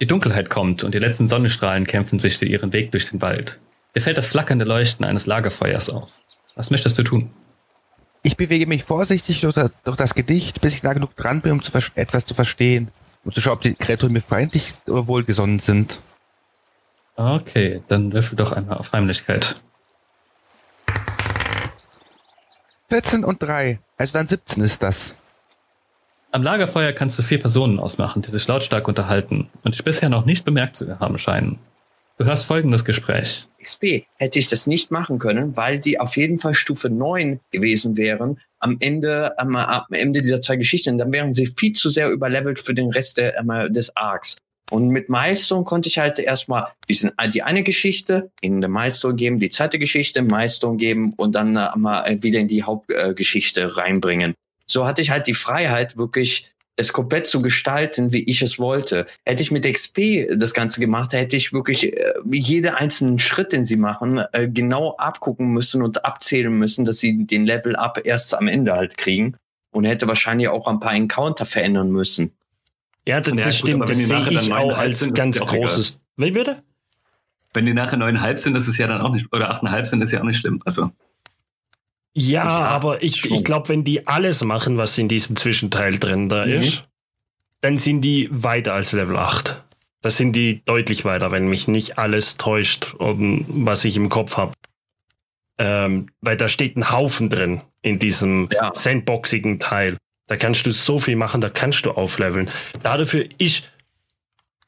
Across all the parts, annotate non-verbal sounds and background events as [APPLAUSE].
Die Dunkelheit kommt und die letzten Sonnenstrahlen kämpfen sich ihren Weg durch den Wald. Dir fällt das flackernde Leuchten eines Lagerfeuers auf. Was möchtest du tun? Ich bewege mich vorsichtig durch das, durch das Gedicht, bis ich nah genug dran bin, um zu etwas zu verstehen. Um zu schauen, ob die Kreaturen mir feindlich oder wohlgesonnen sind. Okay, dann würfel doch einmal auf Heimlichkeit. 14 und 3. Also dann 17 ist das. Am Lagerfeuer kannst du vier Personen ausmachen, die sich lautstark unterhalten und dich bisher noch nicht bemerkt zu haben scheinen. Du hörst folgendes Gespräch. XP hätte ich das nicht machen können, weil die auf jeden Fall Stufe 9 gewesen wären am Ende, am, am Ende dieser zwei Geschichten. Dann wären sie viel zu sehr überlevelt für den Rest der, des Arcs. Und mit Milestone konnte ich halt erstmal diesen, die eine Geschichte in der Milestone geben, die zweite Geschichte Milestone geben und dann äh, mal wieder in die Hauptgeschichte äh, reinbringen. So hatte ich halt die Freiheit, wirklich es komplett zu gestalten, wie ich es wollte. Hätte ich mit XP das Ganze gemacht, hätte ich wirklich äh, jeden einzelnen Schritt, den sie machen, äh, genau abgucken müssen und abzählen müssen, dass sie den Level Up erst am Ende halt kriegen und hätte wahrscheinlich auch ein paar Encounter verändern müssen. Ja, das, ja, das gut, stimmt. Das sehe ich auch als sind, ganz großes. Wie bitte? Wenn die nachher neuneinhalb sind, ist es ja dann auch nicht, oder achteinhalb sind, ist ja auch nicht schlimm. Also. Ja, aber ich, ich glaube, wenn die alles machen, was in diesem Zwischenteil drin da mhm. ist, dann sind die weiter als Level 8. Da sind die deutlich weiter, wenn mich nicht alles täuscht, um, was ich im Kopf habe. Ähm, weil da steht ein Haufen drin in diesem ja. sandboxigen Teil. Da kannst du so viel machen, da kannst du aufleveln. Dafür ist,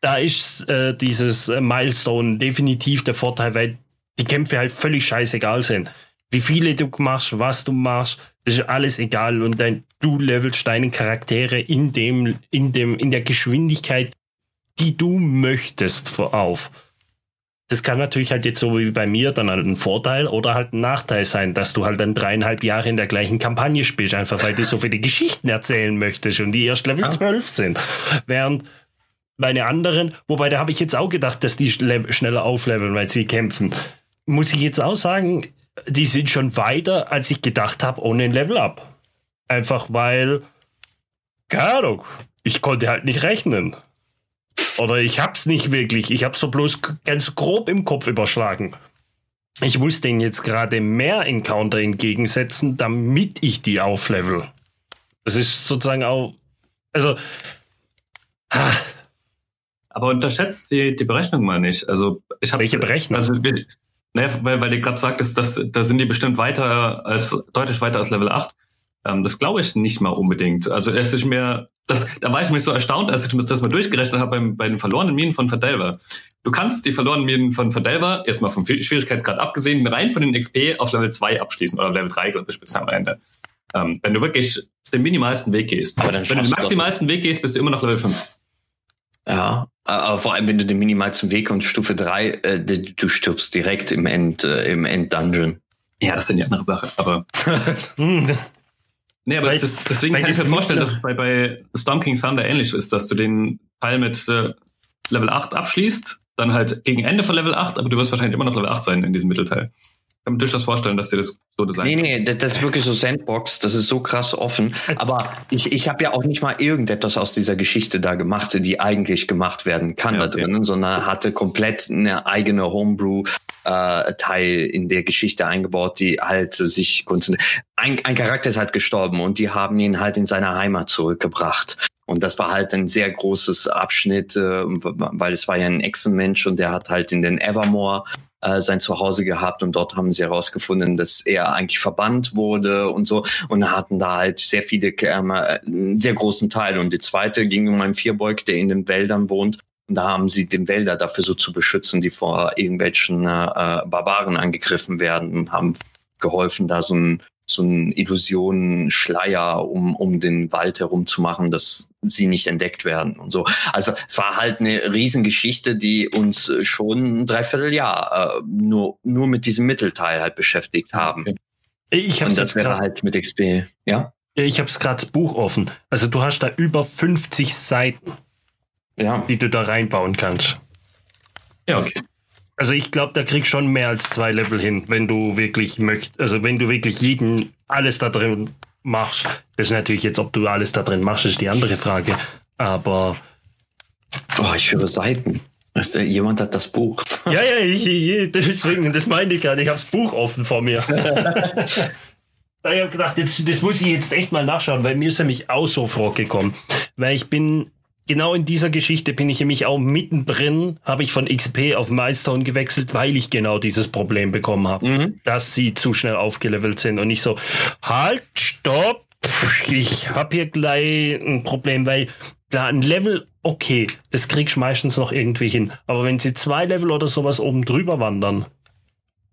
da ist äh, dieses Milestone definitiv der Vorteil, weil die Kämpfe halt völlig scheißegal sind wie viele du machst, was du machst, das ist alles egal und dann du levelst deine Charaktere in dem, in dem, in der Geschwindigkeit, die du möchtest auf. Das kann natürlich halt jetzt so wie bei mir dann halt ein Vorteil oder halt ein Nachteil sein, dass du halt dann dreieinhalb Jahre in der gleichen Kampagne spielst, einfach weil du so viele Geschichten erzählen möchtest und die erst Level ja. 12 sind. Während meine anderen, wobei da habe ich jetzt auch gedacht, dass die schneller aufleveln, weil sie kämpfen. Muss ich jetzt auch sagen, die sind schon weiter, als ich gedacht habe, ohne ein Level Up. Einfach weil, keine Ahnung, ich konnte halt nicht rechnen. Oder ich hab's nicht wirklich. Ich hab's so bloß ganz grob im Kopf überschlagen. Ich muss denen jetzt gerade mehr Encounter entgegensetzen, damit ich die auflevel. Das ist sozusagen auch, also, aber unterschätzt die, die Berechnung mal nicht. Also ich habe welche Berechnung? Also naja, weil, weil du gerade sagtest, dass, da sind die bestimmt weiter als, deutlich weiter als Level 8. Ähm, das glaube ich nicht mal unbedingt. Also es ist mir, das, da war ich mich so erstaunt, als ich das mal durchgerechnet habe beim, bei den verlorenen Minen von Verdelver. Du kannst die verlorenen Minen von Verdelver, erstmal vom Schwierigkeitsgrad abgesehen, rein von den XP auf Level 2 abschließen oder Level 3, glaube ich, bis am Ende. Ähm, wenn du wirklich den minimalsten Weg gehst. Wenn du den maximalsten Weg gehst, bist du immer noch Level 5. Ja, aber vor allem, wenn du den minimalsten Weg und Stufe 3, äh, du stirbst direkt im End, äh, im End-Dungeon. Ja, das ist eine andere Sache, aber. [LAUGHS] nee, aber das, deswegen kann ich mir vorstellen, dass es bei, bei Storm King Thunder ähnlich ist, dass du den Teil mit äh, Level 8 abschließt, dann halt gegen Ende von Level 8, aber du wirst wahrscheinlich immer noch Level 8 sein in diesem Mittelteil kann mir durchaus vorstellen, dass dir das so designt Nee, nee, das ist wirklich so Sandbox, das ist so krass offen. [LAUGHS] Aber ich, ich habe ja auch nicht mal irgendetwas aus dieser Geschichte da gemacht, die eigentlich gemacht werden kann ja, da drinnen, sondern hatte komplett eine eigene Homebrew. Äh, Teil in der Geschichte eingebaut, die halt sich konzentriert. Ein, ein Charakter ist halt gestorben und die haben ihn halt in seine Heimat zurückgebracht. Und das war halt ein sehr großes Abschnitt, äh, weil es war ja ein Echsenmensch und der hat halt in den Evermore äh, sein Zuhause gehabt und dort haben sie herausgefunden, dass er eigentlich verbannt wurde und so und hatten da halt sehr viele, äh, einen sehr großen Teil. Und die zweite ging um einen Vierbeug, der in den Wäldern wohnt. Und da haben sie den Wälder dafür so zu beschützen, die vor irgendwelchen äh, Barbaren angegriffen werden und haben geholfen, da so ein so ein Illusionen-Schleier, um, um den Wald herum zu machen, dass sie nicht entdeckt werden und so. Also es war halt eine Riesengeschichte, die uns schon ein Dreivierteljahr äh, nur, nur mit diesem Mittelteil halt beschäftigt haben. Okay. Ich hab's und das wäre halt mit XP, ja? Ich habe es gerade Buch offen. Also du hast da über 50 Seiten, ja. die du da reinbauen kannst. Ja, okay. Also ich glaube, da kriegst schon mehr als zwei Level hin, wenn du wirklich möchtest, also wenn du wirklich jeden alles da drin machst. Das ist natürlich jetzt, ob du alles da drin machst, ist die andere Frage. Aber Oh, ich höre Seiten. Jemand hat das Buch. Ja, ja, ich, ich, deswegen, das meine ich gerade. Ich habe das Buch offen vor mir. [LAUGHS] ich habe gedacht, jetzt, das muss ich jetzt echt mal nachschauen, weil mir ist nämlich auch so vorgekommen. Weil ich bin, genau in dieser Geschichte bin ich nämlich auch mittendrin, habe ich von XP auf Milestone gewechselt, weil ich genau dieses Problem bekommen habe, mhm. dass sie zu schnell aufgelevelt sind und nicht so, halt, stopp, ich habe hier gleich ein Problem, weil klar, ein Level, okay, das kriegst du meistens noch irgendwie hin. Aber wenn sie zwei Level oder sowas oben drüber wandern,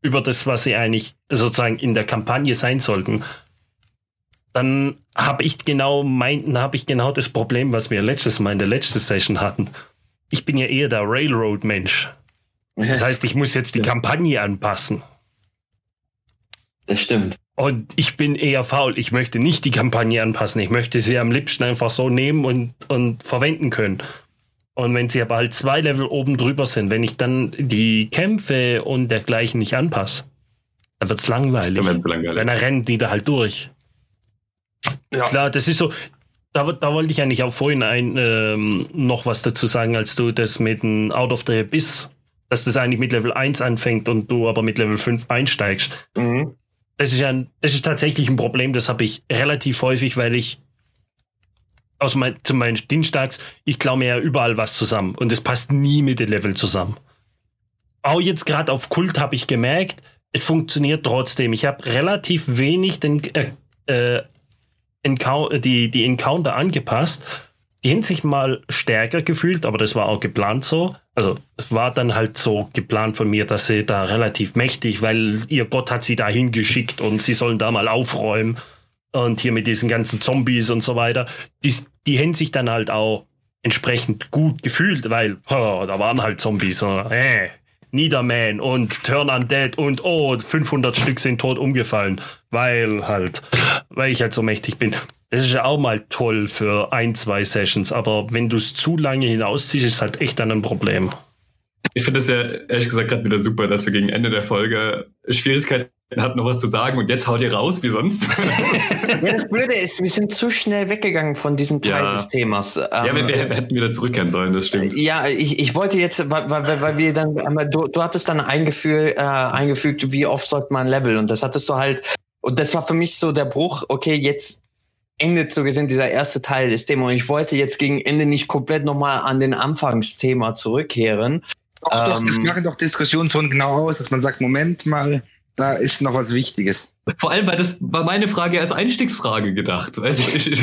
über das, was sie eigentlich sozusagen in der Kampagne sein sollten, dann habe ich genau mein, habe ich genau das Problem, was wir letztes Mal in der letzten Session hatten. Ich bin ja eher der Railroad-Mensch. Das heißt, ich muss jetzt die Kampagne anpassen. Das stimmt. Und ich bin eher faul. Ich möchte nicht die Kampagne anpassen. Ich möchte sie am liebsten einfach so nehmen und, und verwenden können. Und wenn sie aber halt zwei Level oben drüber sind, wenn ich dann die Kämpfe und dergleichen nicht anpasse, dann langweilig. Dann langweilig. Dann rennen die da halt durch. Ja. Klar, das ist so. Da, da wollte ich eigentlich auch vorhin ein, ähm, noch was dazu sagen, als du das mit dem Out of the Abyss, dass das eigentlich mit Level 1 anfängt und du aber mit Level 5 einsteigst. Mhm das ist ja ein, das ist tatsächlich ein Problem, das habe ich relativ häufig, weil ich aus mein, zu meinen Dienstags, ich klaue mir ja überall was zusammen und es passt nie mit dem Level zusammen. Auch jetzt gerade auf Kult habe ich gemerkt, es funktioniert trotzdem. Ich habe relativ wenig den, äh, äh, die, die Encounter angepasst die haben sich mal stärker gefühlt, aber das war auch geplant so. Also es war dann halt so geplant von mir, dass sie da relativ mächtig, weil ihr Gott hat sie da hingeschickt und sie sollen da mal aufräumen und hier mit diesen ganzen Zombies und so weiter. Die, die haben sich dann halt auch entsprechend gut gefühlt, weil oh, [LAUGHS] da waren halt Zombies. Äh, Niederman und Turn Undead und oh, 500 Stück sind tot umgefallen, weil halt, weil ich halt so mächtig bin. Das ist ja auch mal toll für ein, zwei Sessions, aber wenn du es zu lange hinausziehst, ist halt echt dann ein Problem. Ich finde es ja ehrlich gesagt gerade wieder super, dass wir gegen Ende der Folge Schwierigkeiten hatten, noch was zu sagen und jetzt haut ihr raus wie sonst. [LAUGHS] ja, das Blöde ist, wir sind zu schnell weggegangen von diesem Teil ja. des Themas. Ja, wir, wir, ähm, hätten wieder zurückkehren sollen, das stimmt. Ja, ich, ich wollte jetzt, weil, weil, weil wir dann, du, du hattest dann eingefügt, äh, eingefügt, wie oft sollte man Level und das hattest du halt, und das war für mich so der Bruch, okay, jetzt endet so gesehen dieser erste Teil des Themas. Und ich wollte jetzt gegen Ende nicht komplett nochmal an den Anfangsthema zurückkehren. Doch, ähm, doch, das machen doch Diskussionen schon genau aus, dass man sagt, Moment mal, da ist noch was Wichtiges. Vor allem, weil das war meine Frage als Einstiegsfrage gedacht. Weißt du, ich, [LAUGHS] ich,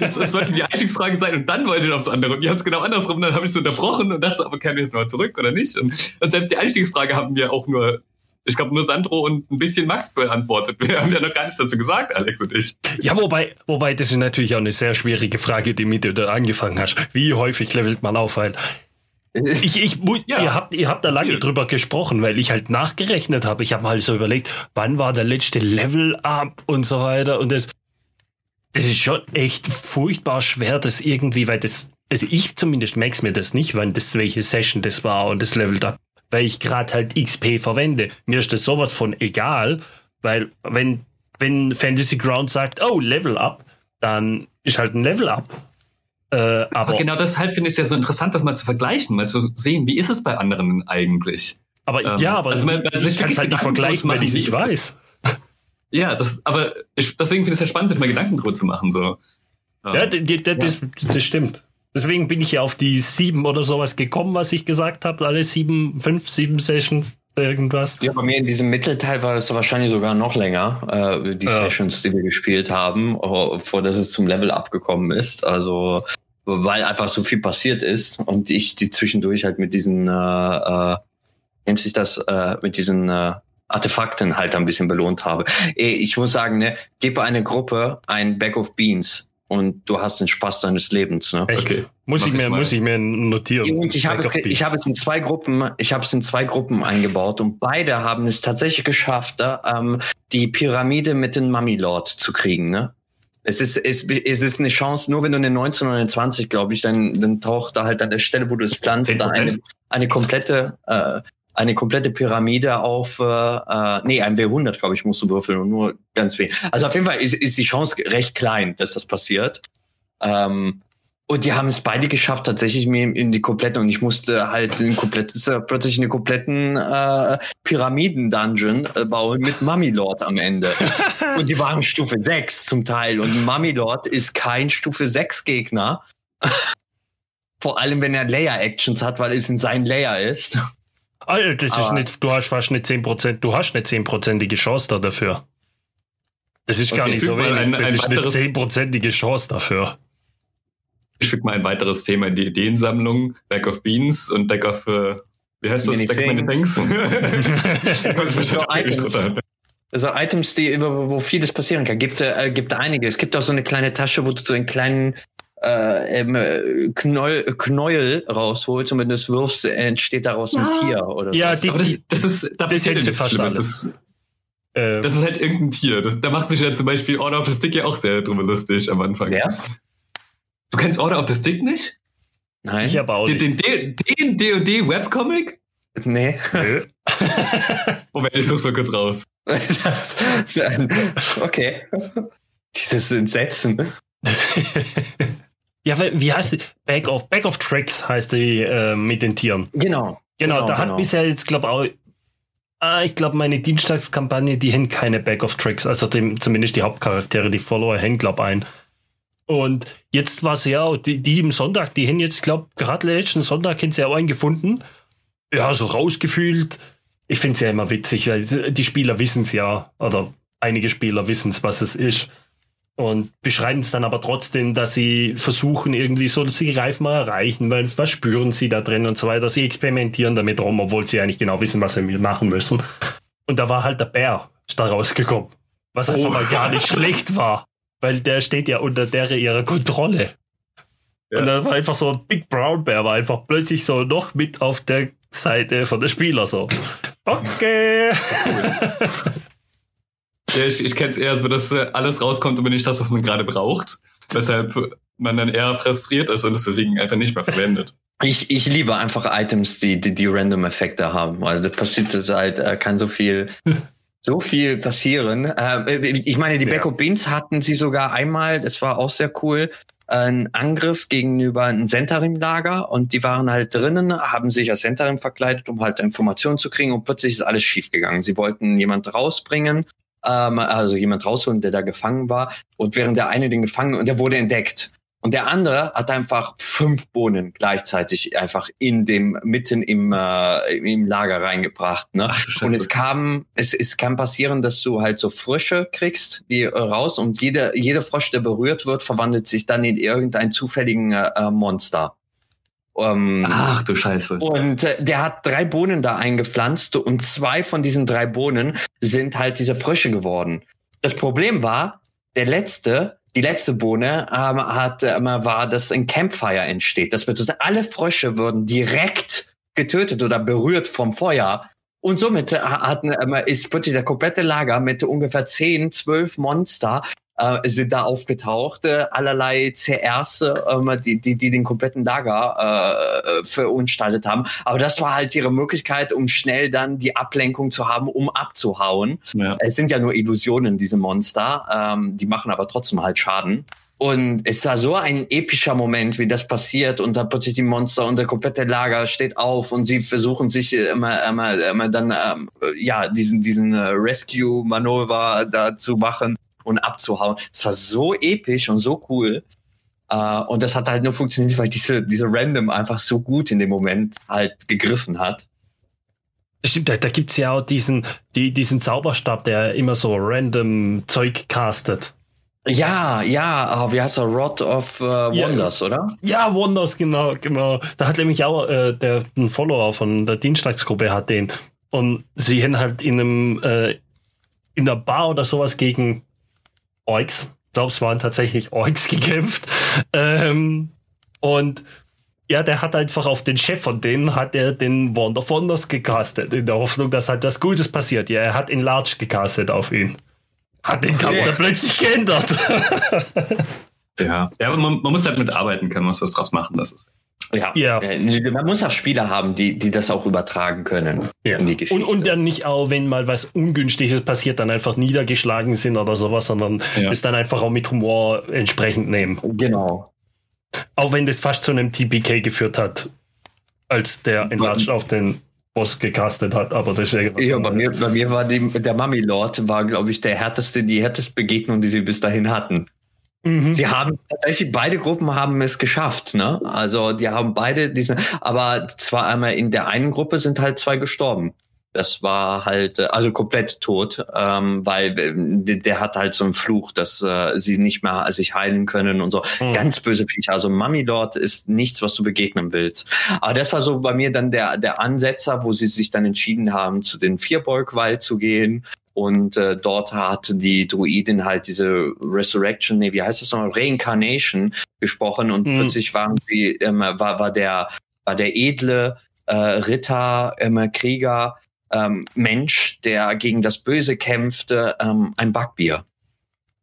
es, es, sollte die Einstiegsfrage sein und dann wollte ich aufs andere. Und ihr habt es genau andersrum, dann habe ich es unterbrochen und dachte, aber kann ich jetzt mal zurück oder nicht? Und, und selbst die Einstiegsfrage haben wir auch nur ich glaube, nur Sandro und ein bisschen Max beantwortet. Wir haben ja noch gar nichts dazu gesagt, Alex und ich. Ja, wobei, wobei, das ist natürlich auch eine sehr schwierige Frage, die mit du da angefangen hast. Wie häufig levelt man auf? Weil [LAUGHS] ich, ich, ja, ihr habt, ihr habt da lange drüber gesprochen, weil ich halt nachgerechnet habe. Ich habe mal so überlegt, wann war der letzte Level up und so weiter. Und das, das ist schon echt furchtbar schwer, das irgendwie, weil das, also ich zumindest merk's mir das nicht, wann das welche Session das war und das Level up weil ich gerade halt XP verwende. Mir ist das sowas von egal, weil wenn, wenn Fantasy Ground sagt, oh, Level Up, dann ist halt ein Level Up. Äh, aber, aber, genau deshalb finde ich es ja so interessant, das mal zu vergleichen, mal zu sehen, wie ist es bei anderen eigentlich. Aber ähm, ja, aber also man, man ich kann es halt nicht vergleichen, weil ich es nicht weiß. [LAUGHS] Ja, das, aber ich, deswegen finde ich es ja spannend, sich mal Gedanken drüber zu machen. So. Ja, ähm, ja. Das, das stimmt. Deswegen bin ich ja auf die sieben oder sowas gekommen, was ich gesagt habe. Alle sieben, fünf, sieben Sessions, irgendwas. Ja, bei mir in diesem Mittelteil war das wahrscheinlich sogar noch länger, äh, die ja. Sessions, die wir gespielt haben, vor dass es zum Level abgekommen ist. Also, weil einfach so viel passiert ist und ich die zwischendurch halt mit diesen, äh, äh, nennt sich das, äh, mit diesen äh, Artefakten halt ein bisschen belohnt habe. Ich muss sagen, ne, gebe eine Gruppe ein Bag of Beans und du hast den Spaß deines Lebens. Ne? Echt? Okay. Muss ich, mir, ich muss ich mir notieren. Und ich habe es, ich habe es in zwei Gruppen, ich habe es in zwei Gruppen eingebaut und beide haben es tatsächlich geschafft, ähm, die Pyramide mit dem Mummy Lord zu kriegen. Ne? Es ist, es, es ist eine Chance, nur wenn du eine 19 oder eine 20, glaube ich, dann, dann taucht da halt an der Stelle, wo du es planst, da eine, eine komplette äh, eine komplette Pyramide auf, äh, äh nee, ein W100, glaube ich, musst du würfeln und nur ganz wenig. Also auf jeden Fall ist, ist die Chance recht klein, dass das passiert. Ähm, Und die haben es beide geschafft, tatsächlich mir in die komplette, und ich musste halt ein komplettes, äh, plötzlich eine kompletten äh, Pyramiden-Dungeon äh, bauen mit Mummy Lord am Ende. [LAUGHS] und die waren Stufe 6 zum Teil. Und Mummy Lord ist kein Stufe 6 Gegner. [LAUGHS] Vor allem, wenn er Layer-Actions hat, weil es in sein Layer ist. Alter, das ist nicht, du hast fast nicht 10%, du hast eine 10%ige Chance da dafür. Das ist gar Okay, nicht so wenig. ein- das ein ist eine weiteres- 10%ige Chance dafür. Ich füge mal ein weiteres Thema in die Ideensammlung. Deck of Beans und Deck of, äh, wie heißt das? Many Deck of Many Things. [LAUGHS] Das sind so Items. Also Items, die über wo vieles passieren kann. Gibt äh, gibt einige. Es gibt auch so eine kleine Tasche, wo du so einen kleinen äh, ähm, äh, Knoll, Knäuel rausholst und wenn du es wirfst, entsteht daraus ein Tier oder Ja, so. die, Aber das, das ist, da Das ja nichts fast alles. Das, äh, das ist halt irgendein Tier. Das, da macht sich ja zum Beispiel Order of the Stick ja auch sehr drüber lustig am Anfang. Wer? Du kennst Order of the Stick nicht? Nein. ich aber auch Den, nicht. den, den DOD Webcomic? nee. [LAUGHS] Moment, ich such's mal kurz raus. das, okay. Dieses Entsetzen. [LAUGHS] ja, wie heißt die? Back of, Back of Tricks heißt die äh, mit den Tieren. Genau. Genau, Genau, da hat genau. bisher jetzt, glaube auch. Ah, ich glaube, meine Dienstagskampagne, die haben keine Back of Tricks. Also dem, zumindest die Hauptcharaktere, die Follower hängen, glaube ein. Und jetzt war es ja, die, die im Sonntag, die haben jetzt, glaube gerade letzten Sonntag haben sie ja auch einen gefunden. Ja, so rausgefühlt. Ich finde es ja immer witzig, weil die Spieler wissen es ja, oder einige Spieler wissen es, was es ist. Und beschreiben es dann aber trotzdem, dass sie versuchen, irgendwie so, sie Reifen mal erreichen, weil was spüren sie da drin und so weiter. Sie experimentieren damit rum, obwohl sie eigentlich genau wissen, was sie machen müssen. Und da war halt der Bär da rausgekommen. Was einfach mal gar nicht [LAUGHS] schlecht war. Weil der steht ja unter der ihrer Kontrolle. Ja. Und dann war einfach so ein Big Brown Bear, war einfach plötzlich so noch mit auf der Seite von der Spieler so. [LAUGHS] Okay. Ja, ich ich kenne es eher so, dass äh, alles rauskommt, aber nicht das, was man gerade braucht. Weshalb man dann eher frustriert ist und es deswegen einfach nicht mehr verwendet. Ich, ich liebe einfach Items, die, die, die Random-Effekte haben, weil das passiert halt, äh, kann so viel, [LAUGHS] so viel passieren. Äh, ich meine, die Ja. Backup Beans hatten sie sogar einmal, das war auch sehr cool, einen Angriff gegenüber einem Sentarim-Lager und die waren halt drinnen, haben sich als Sentarim verkleidet, um halt Informationen zu kriegen und plötzlich ist alles schiefgegangen. Sie wollten jemand rausbringen, ähm, also jemand rausholen, der da gefangen war und während der eine den gefangen und der wurde entdeckt. Und der andere hat einfach fünf Bohnen gleichzeitig einfach in dem, mitten im, äh, im Lager reingebracht. Ne? Ach. Und es kam, es, es kann passieren, dass du halt so Frösche kriegst, die äh, raus und jeder, jeder Frosch, der berührt wird, verwandelt sich dann in irgendeinen zufälligen äh, Monster. Ähm, Ach du Scheiße. und äh, der hat drei Bohnen da eingepflanzt und zwei von diesen drei Bohnen sind halt diese Frösche geworden. Das Problem war, der letzte, die letzte Bohne ähm, hat, ähm, war, dass ein Campfire entsteht. Das bedeutet, alle Frösche würden direkt getötet oder berührt vom Feuer. Und somit äh, hat, ähm, ist plötzlich der komplette Lager mit ungefähr 10, 12 Monster äh, sind da aufgetaucht, äh, allerlei CRs, ähm, die, die, die den kompletten Lager äh, verunstaltet haben. Aber das war halt ihre Möglichkeit, um schnell dann die Ablenkung zu haben, um abzuhauen. Ja. Es sind ja nur Illusionen, diese Monster. Ähm, die machen aber trotzdem halt Schaden. Und es war so ein epischer Moment, wie das passiert und dann plötzlich die Monster und der komplette Lager steht auf und sie versuchen sich äh, immer, immer, immer dann, ähm, äh, ja, diesen, diesen äh, Rescue-Manöver da zu machen und abzuhauen. Es war so episch und so cool. Äh, und das hat halt nur funktioniert, weil diese, diese Random einfach so gut in dem Moment halt gegriffen hat. Stimmt, da, da gibt es ja auch diesen, die, diesen Zauberstab, der immer so random Zeug castet. Ja, ja, aber wie heißt er? Rod of Ja. Wonders, oder? Ja, Wonders, genau, genau. Da hat nämlich auch äh, der ein Follower von der Dienstagsgruppe hat den. Und sie haben halt in einem äh, in der Bar oder sowas gegen Orks. Ich glaube, es waren tatsächlich Orks [LAUGHS] gekämpft. Ähm, und ja, der hat einfach auf den Chef von denen hat er den Wand of Wonders gecastet, in der Hoffnung, dass halt was Gutes passiert. Ja, er hat in Large gecastet auf ihn. Hat den Kampf dann plötzlich geändert. [LAUGHS] Ja. ja, aber man, man muss halt mitarbeiten können, man muss was draus machen. Das ist. Ja. Ja. Äh, Man muss auch Spieler haben, die, die das auch übertragen können Ja. in die Geschichte. Und, und dann nicht auch, wenn mal was Ungünstiges passiert, dann einfach niedergeschlagen sind oder sowas, sondern Ja. es dann einfach auch mit Humor entsprechend nehmen. genau. Auch wenn das fast zu einem TPK geführt hat, als der Enlarged auf den Boss gecastet hat, aber das ist ja, bei mir, bei mir war die, der Mummy Lord, war, glaube ich, der härteste, die härteste Begegnung, die sie bis dahin hatten. Mhm. Sie haben tatsächlich, beide Gruppen haben es geschafft, ne? Also die haben beide diesen, aber zwar einmal in der einen Gruppe sind halt zwei gestorben. Das war halt, äh, also komplett tot, ähm, weil äh, der hat halt so einen Fluch, dass äh, sie nicht mehr sich heilen können und so. Mhm. Ganz böse Viecher. Also Mummy dort ist nichts, was du begegnen willst. Aber das war so bei mir dann der, der Ansetzer, wo sie sich dann entschieden haben, zu den Vierbeugwald zu gehen. Und äh, dort hat die Druidin halt diese Resurrection, nee, wie heißt das noch? Reincarnation gesprochen und mhm. plötzlich waren sie, ähm, war, war der, war der edle äh, Ritter, ähm, Krieger, ähm, Mensch, der gegen das Böse kämpfte, ähm, ein Backbier.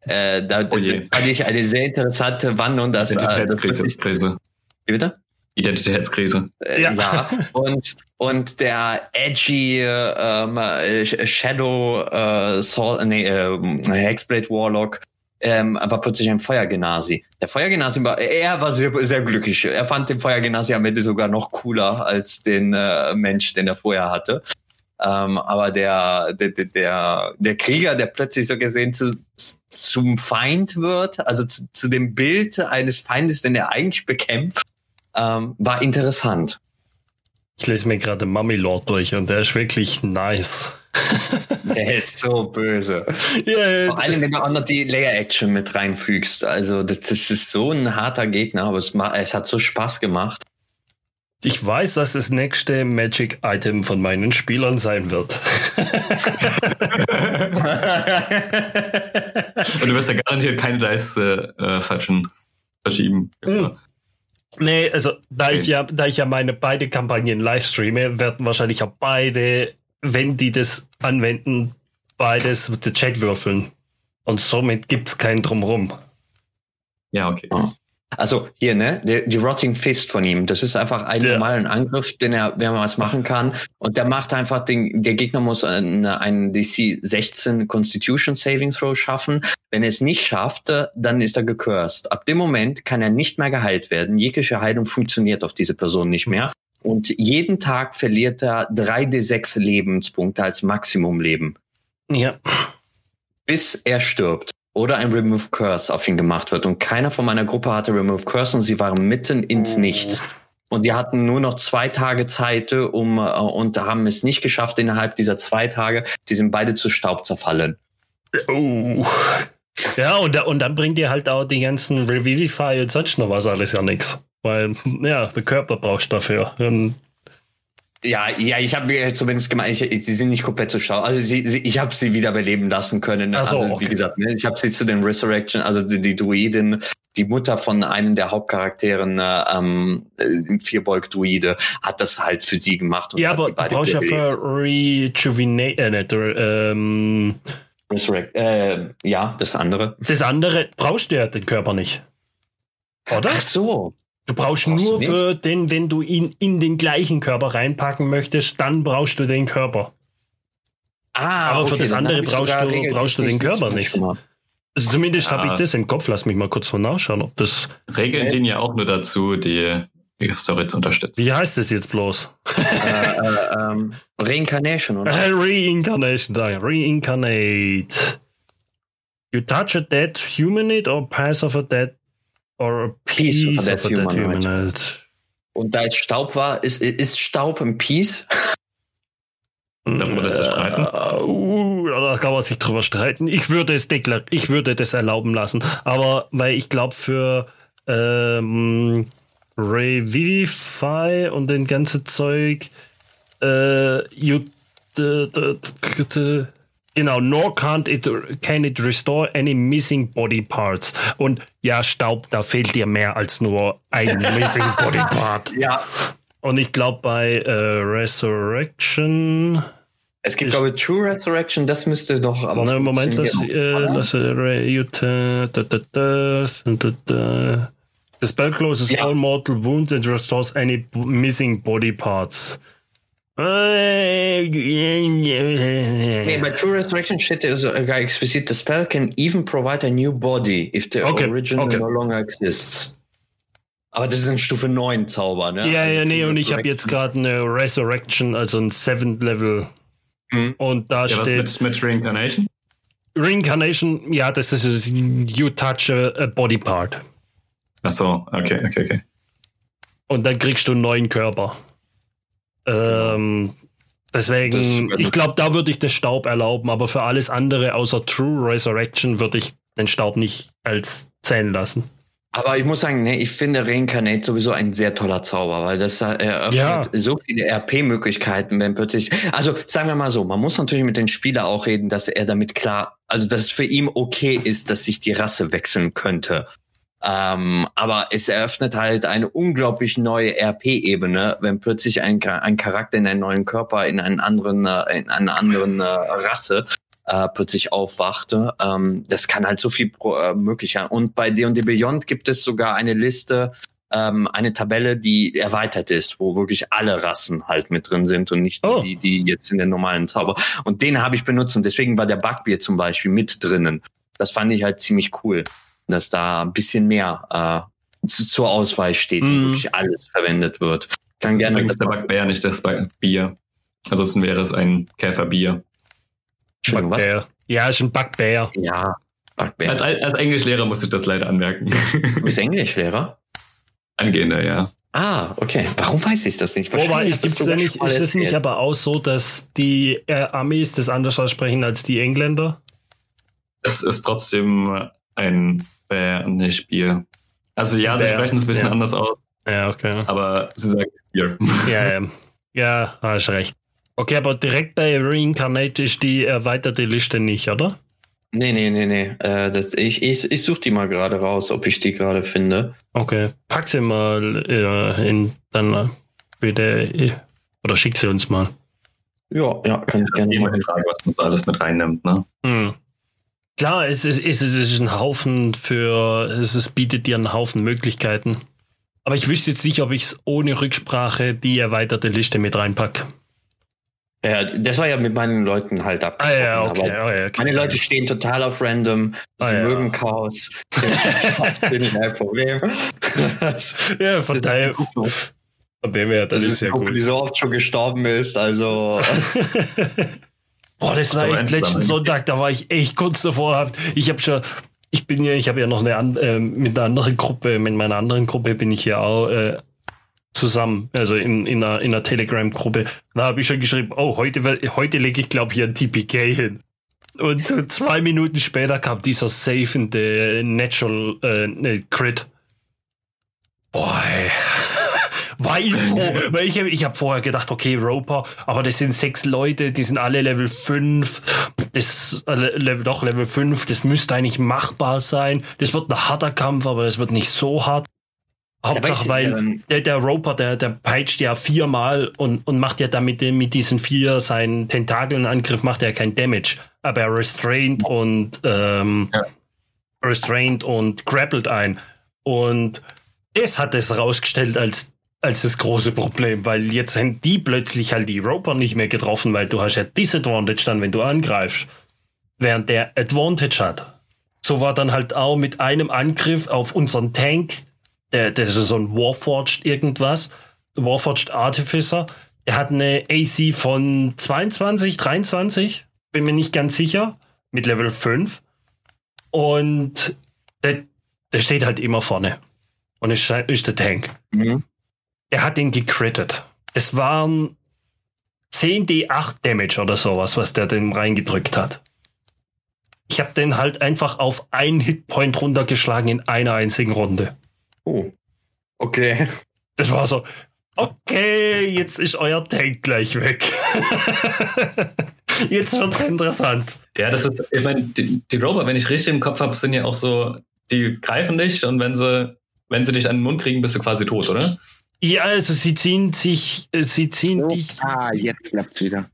Äh, da, oh da fand ich eine sehr interessante Wandlung. Das, Identitätskrise. Äh, Wie bitte? Identitätskrise. Äh, ja. ja. [LAUGHS] und, und der edgy ähm, äh, Shadow äh, Soul, nee, äh, Hexblade Warlock ähm, war plötzlich ein Feuergenasi. Der Feuergenasi war, er war sehr, sehr glücklich. Er fand den Feuergenasi am Ende sogar noch cooler als den äh, Mensch, den er vorher hatte. Ähm, aber der, der, der, der Krieger, der plötzlich so gesehen zu, zum Feind wird, also zu, zu dem Bild eines Feindes, den er eigentlich bekämpft, ähm, war interessant. Ich lese mir gerade Mummy Lord durch und der ist wirklich nice. [LAUGHS] der ist so böse. Yeah. Vor allem, wenn du auch noch die Layer-Action mit reinfügst. Also, das, das, ist so ein harter Gegner, aber es, es hat so Spaß gemacht. Ich weiß, was das nächste Magic-Item von meinen Spielern sein wird. [LAUGHS] Und du wirst ja garantiert keine Leiste äh, falschen verschieben. Mhm. Nee, also da ich ja, da ich ja meine beide Kampagnen live streame, werden wahrscheinlich auch beide, wenn die das anwenden, beides mit der Chat würfeln. Und somit gibt es keinen drumrum. Ja, okay. Also hier, ne, die, die Rotting Fist von ihm, das ist einfach ein ja. normalen Angriff, den er mehrmals machen kann. Und der macht einfach den, der Gegner muss einen, einen DC 16 Constitution Saving Throw schaffen. Wenn er es nicht schafft, dann ist er gecursed. Ab dem Moment kann er nicht mehr geheilt werden. Jegliche Heilung funktioniert auf diese Person nicht mehr. Und jeden Tag verliert er 3d6 Lebenspunkte als Maximumleben. Ja. Bis er stirbt oder ein Remove Curse auf ihn gemacht wird. Und keiner von meiner Gruppe hatte Remove Curse und sie waren mitten ins oh. Nichts. Und die hatten nur noch zwei Tage Zeit, um äh, und haben es nicht geschafft innerhalb dieser zwei Tage. Die sind beide zu Staub zerfallen. Oh. Ja, und, und dann bringt ihr halt auch die ganzen Revivify und sonst noch was alles ja nichts. Weil, ja, der Körper brauchst dafür. Und ja, ja, ich habe mir zumindest gemeint, ich, sie sind nicht komplett zu schlau. Also sie, sie, ich habe sie wiederbeleben lassen können. Ach so, also okay. wie gesagt, ne, ich habe sie zu den Resurrection, also die, die Druidin, die Mutter von einem der Hauptcharakteren äh, ähm, im Vierbeug-Druide, hat das halt für sie gemacht. ja, aber du brauchst ja für Rejuvenate, äh, nicht, ähm, Resurrect, äh, ja, das andere. Das andere brauchst du ja den Körper nicht. Oder? Ach so. Du brauchst, brauchst nur für den, wenn du ihn in den gleichen Körper reinpacken möchtest, dann brauchst du den Körper. Ah, Aber okay, für das andere brauchst du, brauchst du den Körper nicht. Also zumindest ja. habe ich das im Kopf. Lass mich mal kurz mal nachschauen, ob das. Regeln dienen ja auch nur dazu, die, die Story zu unterstützen. Wie heißt das jetzt bloß? äh, äh, ähm, Reincarnation, oder? Äh, Reincarnation, da, Reincarnate. You touch a dead humanid or pass of a dead Or a piece, piece of, that, of humanoid. that humanoid. Und da jetzt Staub war, ist, ist Staub ein Piece? Darüber lässt sich streiten. Uh, da kann man sich drüber streiten. Ich würde es deklar ich würde das erlauben lassen. Aber weil ich glaube, für ähm, Revivify und den ganzen Zeug, äh, you, Genau, nor can't it, can it restore any missing body parts. Und ja, Staub, da fehlt dir mehr als nur ein [LAUGHS] missing body part. Ja. Und ich glaube bei äh, Resurrection. Es gibt, glaube ich, True Resurrection, das müsste doch aber. Ne, Moment, lass, äh, lass äh, The spell closes ja. all mortal wounds and restores any missing body parts. Nee, bei True Resurrection steht sogar explizit, the spell can even provide a new body if the okay, original okay. no longer exists. Aber das ist ein Stufe 9 Zauber, ne? Ja, ja, Also nee, und ich habe jetzt gerade eine Resurrection, also ein Seventh Level. Mhm. Und da Ja, was steht mit, mit Reincarnation? Reincarnation, ja, das ist You touch a, a body part. Ach so, okay, okay, okay. Und dann kriegst du einen neuen Körper. Ähm, deswegen, ich glaube, da würde ich den Staub erlauben, aber für alles andere außer True Resurrection würde ich den Staub nicht als zählen lassen. Aber ich muss sagen, nee, ich finde Reincarnate sowieso ein sehr toller Zauber, weil das äh, eröffnet Ja. so viele RP-Möglichkeiten, wenn plötzlich. Also sagen wir mal so, man muss natürlich mit dem Spieler auch reden, dass er damit klar, also dass es für ihn okay ist, dass sich die Rasse wechseln könnte. Ähm, aber es eröffnet halt eine unglaublich neue RP-Ebene, wenn plötzlich ein, ein Charakter in einen neuen Körper, in einen anderen, äh, in einer anderen äh, Rasse äh, plötzlich aufwachte. Ähm, das kann halt so viel pro, äh, möglich sein. Und bei D&D Beyond gibt es sogar eine Liste, ähm, eine Tabelle, die erweitert ist, wo wirklich alle Rassen halt mit drin sind und nicht Oh. die, die jetzt in den normalen Zauber. Und den habe ich benutzt und deswegen war der Bugbeer zum Beispiel mit drinnen. Das fand ich halt ziemlich cool, dass da ein bisschen mehr äh, zu, zur Auswahl steht und Mhm. wirklich alles verwendet wird. Das Kann ist gerne übrigens der Bugbear, nicht das Bier. Ansonsten wäre es ein Käferbier. Entschuldigung, was? Ja, ist ein Bugbear. Ja, Bugbeer. Als, als Englischlehrer muss ich das leider anmerken. du bist [LAUGHS] Englischlehrer? Angehender, ja. Ah, okay. Warum weiß ich das nicht? Wobei, Wahrscheinlich hast gibt's sogar nicht, ist es nicht aber auch so, dass die äh, Amis das anders aussprechen als die Engländer? Es ist trotzdem ein Bär, nicht Bier. Also ja, sie Bär, sprechen es ein bisschen ja. anders aus, Ja, okay. aber sie sagen Bier. [LAUGHS] Ja, ja. Ja, hast recht. Okay, aber direkt bei Reincarnate ist die erweiterte Liste nicht, oder? Nee, nee, nee, nee. Äh, das, ich ich, ich suche die mal gerade raus, ob ich die gerade finde. Okay. Pack sie mal äh, in dann bitte äh, oder schick sie uns mal. Ja, ja, kann ich gerne Immer die machen. Frage, was man so alles mit reinnimmt, ne? Hm. Klar, es ist, es ist, ein Haufen für, es, es bietet dir einen Haufen Möglichkeiten. Aber ich wüsste jetzt nicht, ob ich es ohne Rücksprache die erweiterte Liste mit reinpack. Ja, das war ja mit meinen Leuten halt Ah abgesprochen. ja, okay. Oh, ja, okay. Meine Leute stehen total auf Random. Sie Ah, ja. mögen Chaos. [LAUGHS] das ist kein Problem. Das, Ja, von das daher, von dem her, das, das ist ja gut. die so oft schon gestorben ist. Also, [LAUGHS] Boah, das war echt letzten Sonntag, da war ich echt kurz davor. Ich habe schon, ich bin ja, ich habe ja noch eine äh, mit einer anderen Gruppe, mit meiner anderen Gruppe bin ich ja auch äh, zusammen, also in, in einer, in einer Telegram-Gruppe. Da habe ich schon geschrieben, oh, heute, heute lege ich glaube hier ein TPK hin. Und so zwei Minuten später kam dieser savende Natural äh, ne, Crit. Boah, ey. War ich froh, weil ich, ich habe vorher gedacht, okay, Roper, aber das sind sechs Leute, die sind alle Level 5, das, äh, Level, doch Level 5, das müsste eigentlich machbar sein. Das wird ein harter Kampf, aber das wird nicht so hart. Hauptsache, weil ähm, der, der Roper, der, der peitscht ja viermal und, und macht ja damit mit diesen vier seinen Tentakeln-Angriff macht er kein Damage. Aber er restraint und ähm, Ja. restraint und grappelt ein. Und das hat es rausgestellt als, als das große Problem, weil jetzt sind die plötzlich halt die Roper nicht mehr getroffen, weil du hast ja Disadvantage dann, wenn du angreifst. Während der Advantage hat. So war dann halt auch mit einem Angriff auf unseren Tank, der, der ist so ein Warforged irgendwas, Warforged Artificer, der hat eine AC von 22, 23, bin mir nicht ganz sicher, mit Level 5. Und der, der steht halt immer vorne. Und ist, ist der Tank. mhm. Er hat ihn gecrittet. Es waren 10d8 Damage oder sowas, was der dem reingedrückt hat. Ich habe den halt einfach auf einen Hitpoint runtergeschlagen in einer einzigen Runde. oh. Okay. Das war so, okay, jetzt ist euer Tank gleich weg. [LAUGHS] jetzt wird's interessant. Ja, das ist, ich meine, die, die Rover, wenn ich richtig im Kopf habe, sind ja auch so, die greifen dich und wenn sie, wenn sie dich an den Mund kriegen, bist du quasi tot, oder? Ja, also sie ziehen sich, äh, sie ziehen dich, Ah, jetzt klappt's wieder.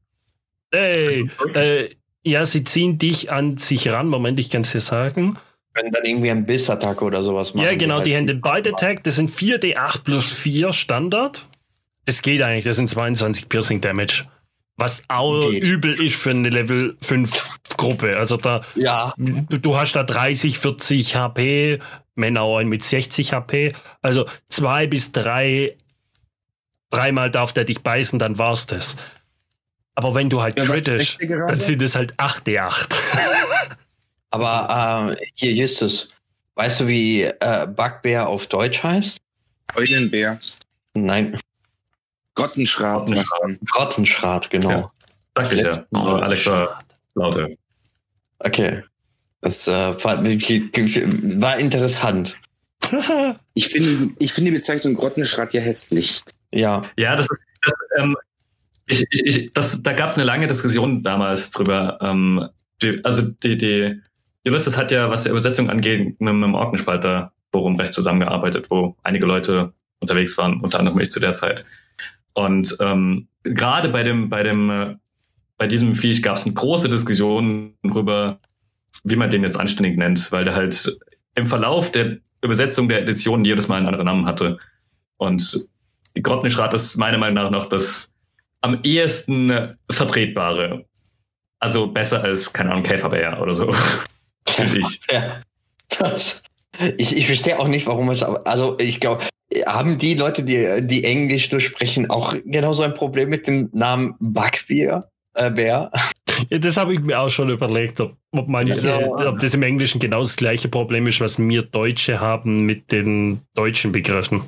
ey, äh, ja, sie ziehen dich an sich ran. Moment, ich kann es dir sagen. Können dann irgendwie ein Bissattacke oder sowas machen. Ja, genau, die halt Hände Bite Attack, das sind 4d8 plus 4 Standard. Das geht eigentlich, das sind 22 Piercing Damage. Was auch Geht. übel ist für eine Level 5 Gruppe. Also da, Ja, du, du hast da 30, 40 HP, Männer einen mit 60 HP. Also zwei bis drei, dreimal darf der dich beißen, dann war's das. Aber wenn du halt Ja, kritisch, dann sind es halt 8D8. [LAUGHS] Aber äh, hier, Justus, weißt du, wie äh, Bugbear auf Deutsch heißt? Eulenbär. Nein. Grottenschrab. Grottenschrat, genau. Ja. Ich ja. Aber Alex war lauter. Okay. Das äh, war, interessant. [LAUGHS] Ich finde ich finde die Bezeichnung Grottenschrat ja hässlich. Ja. Ja, das ist, das, ähm, ich, ich, ich, das, da gab es eine lange Diskussion damals drüber. Ähm, die, also die, die, Ulysses hat ja, was die Übersetzung angeht, mit, mit dem Orkenspalter-Forum recht zusammengearbeitet, wo einige Leute unterwegs waren, unter anderem ich zu der Zeit. Und ähm, gerade bei dem, bei dem, äh, bei diesem Viech gab es eine große Diskussion darüber, wie man den jetzt anständig nennt, weil der halt im Verlauf der Übersetzung der Edition jedes Mal einen anderen Namen hatte. Und Grottenschrat ist meiner Meinung nach noch das am ehesten vertretbare. Also besser als, keine Ahnung, Käferbär oder so. [LAUGHS] Finde ich. Ja. Das, ich, ich verstehe auch nicht, warum es, also ich glaube, haben die Leute, die, die Englisch nur sprechen, auch genauso ein Problem mit dem Namen Backbier? Äh, Bär? Ja, das habe ich mir auch schon überlegt, ob, ob, man, Also- äh, ob das im Englischen genau das gleiche Problem ist, was wir Deutsche haben mit den deutschen Begriffen.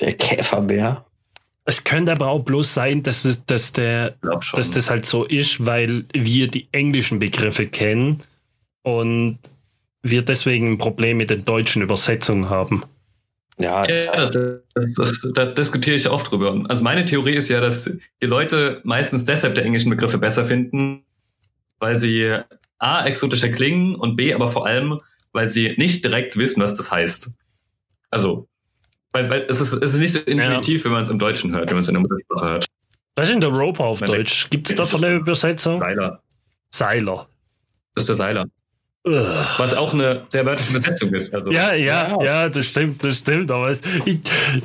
Der Käferbär? Es könnte aber auch bloß sein, dass, es, dass, der, dass das halt so ist, weil wir die englischen Begriffe kennen und wir deswegen ein Problem mit den deutschen Übersetzungen haben. Ja, das, Ja, das, das, das, da diskutiere ich oft drüber. Also meine Theorie ist ja, dass die Leute meistens deshalb die englischen Begriffe besser finden, weil sie A, exotischer klingen und B, aber vor allem, weil sie nicht direkt wissen, was das heißt. Also, weil, weil es, ist, es ist nicht so intuitiv, wenn man es im Deutschen hört, wenn man es in der Muttersprache hört. Was ist denn der Roper auf der- Deutsch? Gibt es davon eine Übersetzung? Seiler. Seiler. Das ist der Seiler. Ugh. Was auch eine sehr wörtliche Übersetzung ist. Also, Ja, ja, Ja. ja, das stimmt, das stimmt, aber es, ich,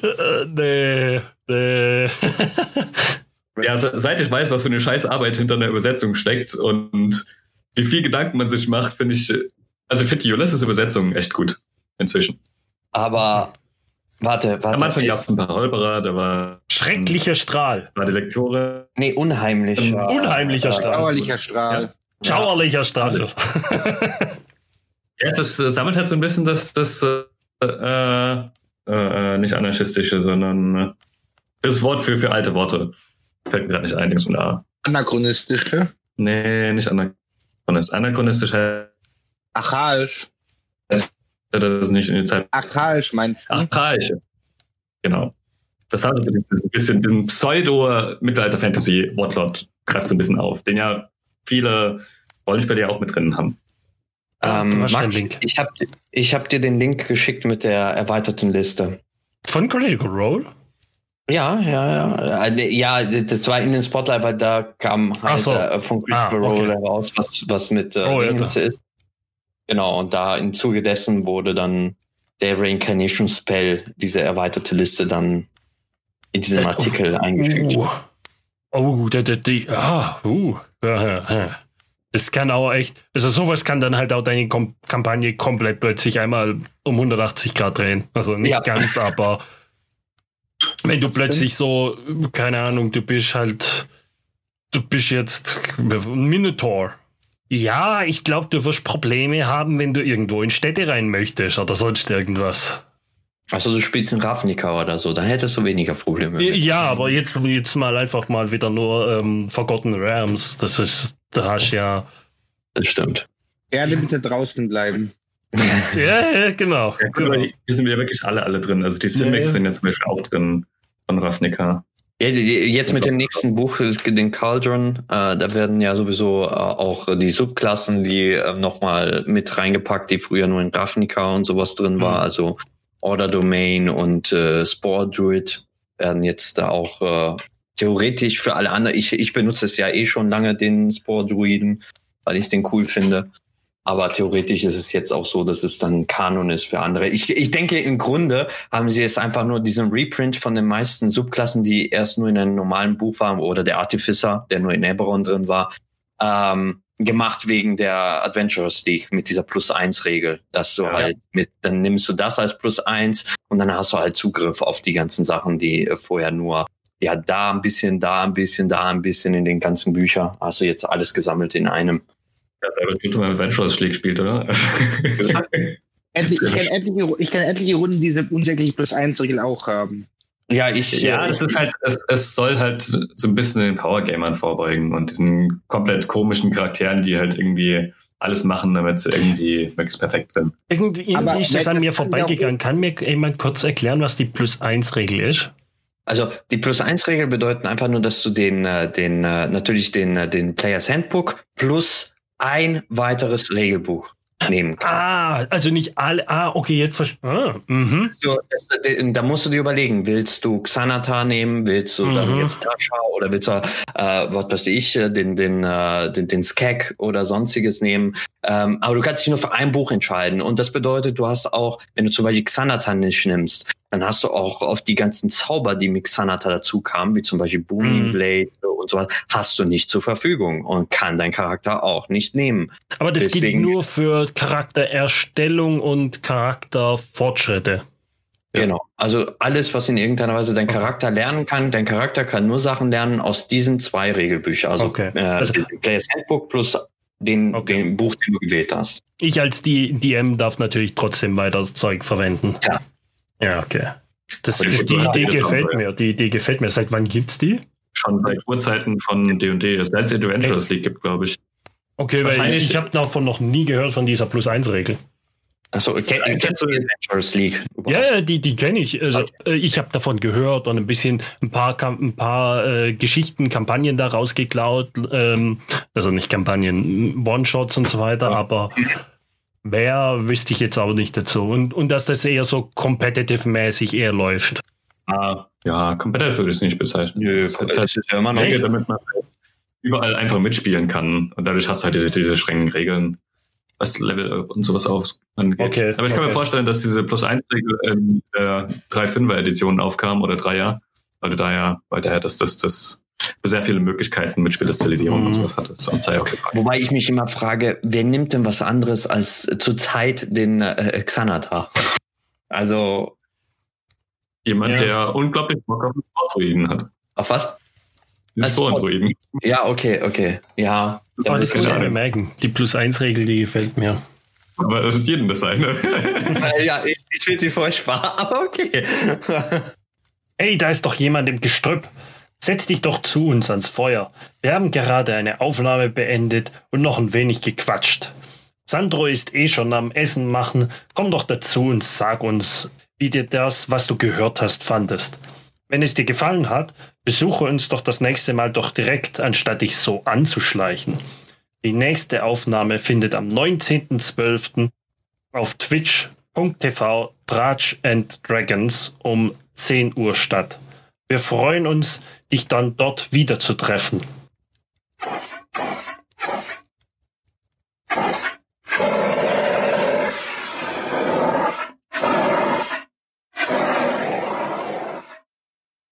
äh, nee, nee. [LAUGHS] Ja, se- seit ich weiß, was für eine scheiß Arbeit hinter einer Übersetzung steckt und wie viel Gedanken man sich macht, finde ich, also ich finde die Ulysses-Übersetzung echt gut inzwischen. aber warte, warte. Am Anfang gab es ein paar Holperer, da war, Schrecklicher Strahl. war die Lektore. Nee, unheimlich. Unheimlicher Strahl. Dauerlicher Strahl. Schauerlicher Strahl. Ja, das sammelt halt so ein bisschen das, das äh, äh, äh, nicht anarchistische, sondern äh, das Wort für, für alte Worte. Fällt mir gerade nicht ein, nichts von da. Anachronistische. Nee, nicht anachronistisch. Anachronistisch heißt, Archaisch. das ist nicht in die Zeit Archaisch meinst du? Archaische. Genau. Das hat also dieses bisschen, diesen Pseudo-Mittelalter-Fantasy-Wortlaut greift so ein bisschen auf, den ja viele Rollenspiele ja auch mit drin haben. Ähm, Max, ich habe ich hab dir den Link geschickt mit der erweiterten Liste. Von Critical Role? Ja, ja, ja. Äh, Ja, das war in den Spotlight, weil da kam halt so. äh, von Critical Ah, okay. Role heraus, was, was mit äh, Oh, ja, ist. Genau, und da im Zuge dessen wurde dann der Reincarnation Spell, diese erweiterte Liste, dann in diesem Artikel eingefügt. Uh. Oh, der, der, die, ah, uh. Ja, ja, ja. Das kann auch echt, also sowas kann dann halt auch deine Kom Kampagne komplett plötzlich einmal um 180 Grad drehen. Also nicht Ja. ganz, aber wenn du plötzlich so, keine Ahnung, du bist halt, du bist jetzt ein Minotaur. Ja, ich glaube, du wirst Probleme haben, wenn du irgendwo in Städte rein möchtest oder sonst irgendwas. Achso, du spielst in Ravnica oder so, dann hättest du weniger Probleme. mit. Ja, aber jetzt, jetzt mal einfach mal wieder nur ähm, Forgotten Realms. Das ist, da hast du ja. Das stimmt. Gerne bitte draußen bleiben. [LAUGHS] Ja, ja genau. Ja, genau. hier sind wir wirklich alle, alle drin. Also die Simics Ja. sind jetzt zum Beispiel auch drin von Ravnica. Ja, Jetzt mit dem nächsten Buch, den Cauldron, äh, da werden ja sowieso äh, auch die Subklassen, die äh, nochmal mit reingepackt, die früher nur in Ravnica und sowas drin war, Mhm. also Order Domain und äh, Spore Druid werden jetzt da auch äh, theoretisch für alle anderen. Ich, ich benutze es ja eh schon lange, den Spore Druiden, weil ich den cool finde. Aber theoretisch ist es jetzt auch so, dass es dann Kanon ist für andere. Ich, ich denke, im Grunde haben sie jetzt einfach nur diesen Reprint von den meisten Subklassen, die erst nur in einem normalen Buch waren, oder der Artificer, der nur in Eberron drin war, ähm, gemacht wegen der Adventurers League mit dieser Plus-1-Regel, dass du ja. halt mit, dann nimmst du das als Plus-1 und dann hast du halt Zugriff auf die ganzen Sachen, die äh, vorher nur, ja, da ein bisschen, da ein bisschen, da ein bisschen in den ganzen Büchern. Hast du jetzt alles gesammelt in einem. Gut, wenn man Adventurers League spielt, oder? [LAUGHS] endlich, ich, kann etliche, ich kann etliche Runden diese unsägliche Plus-1-Regel auch haben. Ja, ich. [LAUGHS] Ja, es ist halt, es, es soll halt so ein bisschen den Power Gamern vorbeugen und diesen komplett komischen Charakteren, die halt irgendwie alles machen, damit sie irgendwie möglichst perfekt sind. Irgendwie, irgendwie ist das an mir vorbeigegangen. Kann mir jemand kurz erklären, was die Plus-1-Regel ist? Also die Plus-1-Regel bedeutet einfach nur, dass du den, äh, den äh, natürlich den, äh, den Players Handbook plus ein weiteres Regelbuch nehmen kann. Ah, also nicht alle. Ah, okay, jetzt verstehe ah, mhm. Da musst du dir überlegen, willst du Xanata nehmen, willst du mhm. dann jetzt Tascha oder willst du, äh, was weiß ich, äh, den, den, äh, den, den Skag oder sonstiges nehmen. Ähm, aber du kannst dich nur für ein Buch entscheiden. Und das bedeutet, du hast auch, wenn du zum Beispiel Xanata nicht nimmst, dann hast du auch auf die ganzen Zauber, die mit Xanata dazu kamen, wie zum Beispiel Booming mhm. Blade und so was, hast du nicht zur Verfügung und kann dein Charakter auch nicht nehmen. Aber das Deswegen, gilt nur für Charaktererstellung und Charakterfortschritte. Genau. Also alles, was in irgendeiner Weise dein Charakter lernen kann, dein Charakter kann nur Sachen lernen aus diesen zwei Regelbüchern. Also, okay. äh, also Players Handbook plus den, okay. den Buch, den du gewählt hast. Ich als DM darf natürlich trotzdem weiter das Zeug verwenden. Ja. Ja, okay. Das, das, die Idee gefällt mir. Die Idee gefällt mir. Seit wann gibt's die? Schon seit Urzeiten von D&D. Seit es Adventures League gibt, glaube ich. Okay, weil ich, ich habe davon noch nie gehört von dieser Plus-1-Regel. Achso, kenn, kennst du die Adventures League? Ja, die, die kenne ich. Also, okay. Äh, ich habe davon gehört und ein bisschen ein paar, ein paar äh, Geschichten, Kampagnen da rausgeklaut. Ähm, also nicht Kampagnen, One-Shots und so weiter, ja. aber Wer wüsste ich jetzt aber nicht dazu. Und, und dass das eher so competitive-mäßig eher läuft. Ah, ja, competitive würde ich es nicht bezeichnen. Nö, das heißt halt ja immer noch, damit man halt überall einfach mitspielen kann. Und dadurch hast du halt diese, diese strengen Regeln, was Level und sowas auf angeht. Okay, Aber ich kann okay. mir vorstellen, dass diese Plus-1-Regel in der 3-5er-Edition aufkam oder 3er, weil du da ja, weil daher das, das, das sehr viele Möglichkeiten mit Spezialisierung mhm. und sowas hat es Wobei ich mich immer frage, wer nimmt denn was anderes als zurzeit den äh, Xanata? Also jemand, ja. der unglaublich Bock auf Sportruiden hat. Auf was? Den Sportruiden. Ja, okay, okay. Ja. Oh, das muss ich mir merken. Die Plus-1-Regel, die gefällt mir. Aber das ist jedem das eine. [LAUGHS] ja, ich, ich finde sie furchtbar, aber okay. Ey, da ist doch jemand im Gestrüpp. Setz dich doch zu uns ans Feuer. Wir haben gerade eine Aufnahme beendet und noch ein wenig gequatscht. Sandro ist eh schon am Essen machen. Komm doch dazu und sag uns, wie dir das, was du gehört hast, fandest. Wenn es dir gefallen hat, besuche uns doch das nächste Mal doch direkt, anstatt dich so anzuschleichen. Die nächste Aufnahme findet am 19.12. auf twitch.tv Dratch and Dragons um 10 Uhr statt. Wir freuen uns, dich dann dort wiederzutreffen.